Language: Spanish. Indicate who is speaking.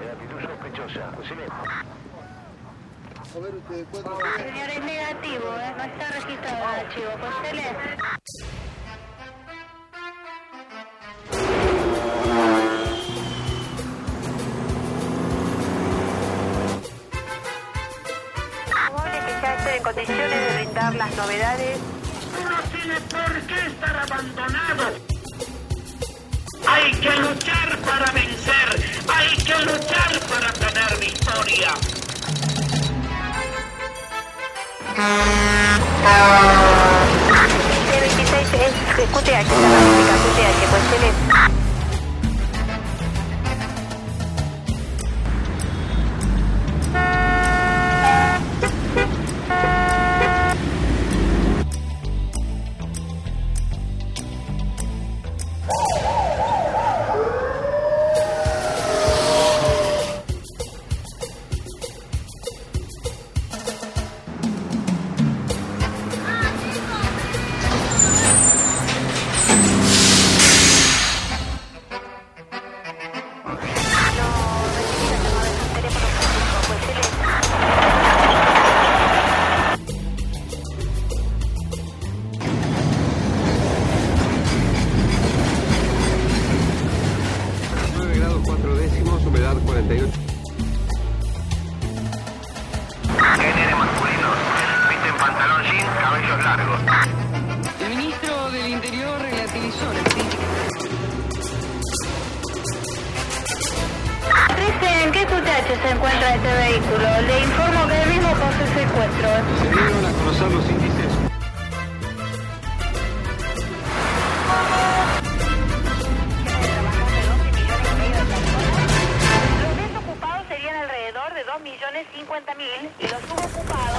Speaker 1: de actitud sospechosa.
Speaker 2: Señor, es negativo, ¿eh? no está registrado el archivo. Postele. En condiciones de brindar las novedades.
Speaker 3: No tiene por qué estar abandonado. Hay que luchar
Speaker 1: Género masculino. Visten pantalón jean, cabellos largos.
Speaker 2: ¿En qué QTH se encuentra este vehículo? Le informo que el mismo posee secuestro.
Speaker 4: Se dieron a conocer los índices
Speaker 2: Los desocupados serían alrededor de 2.050.000 y los subocupados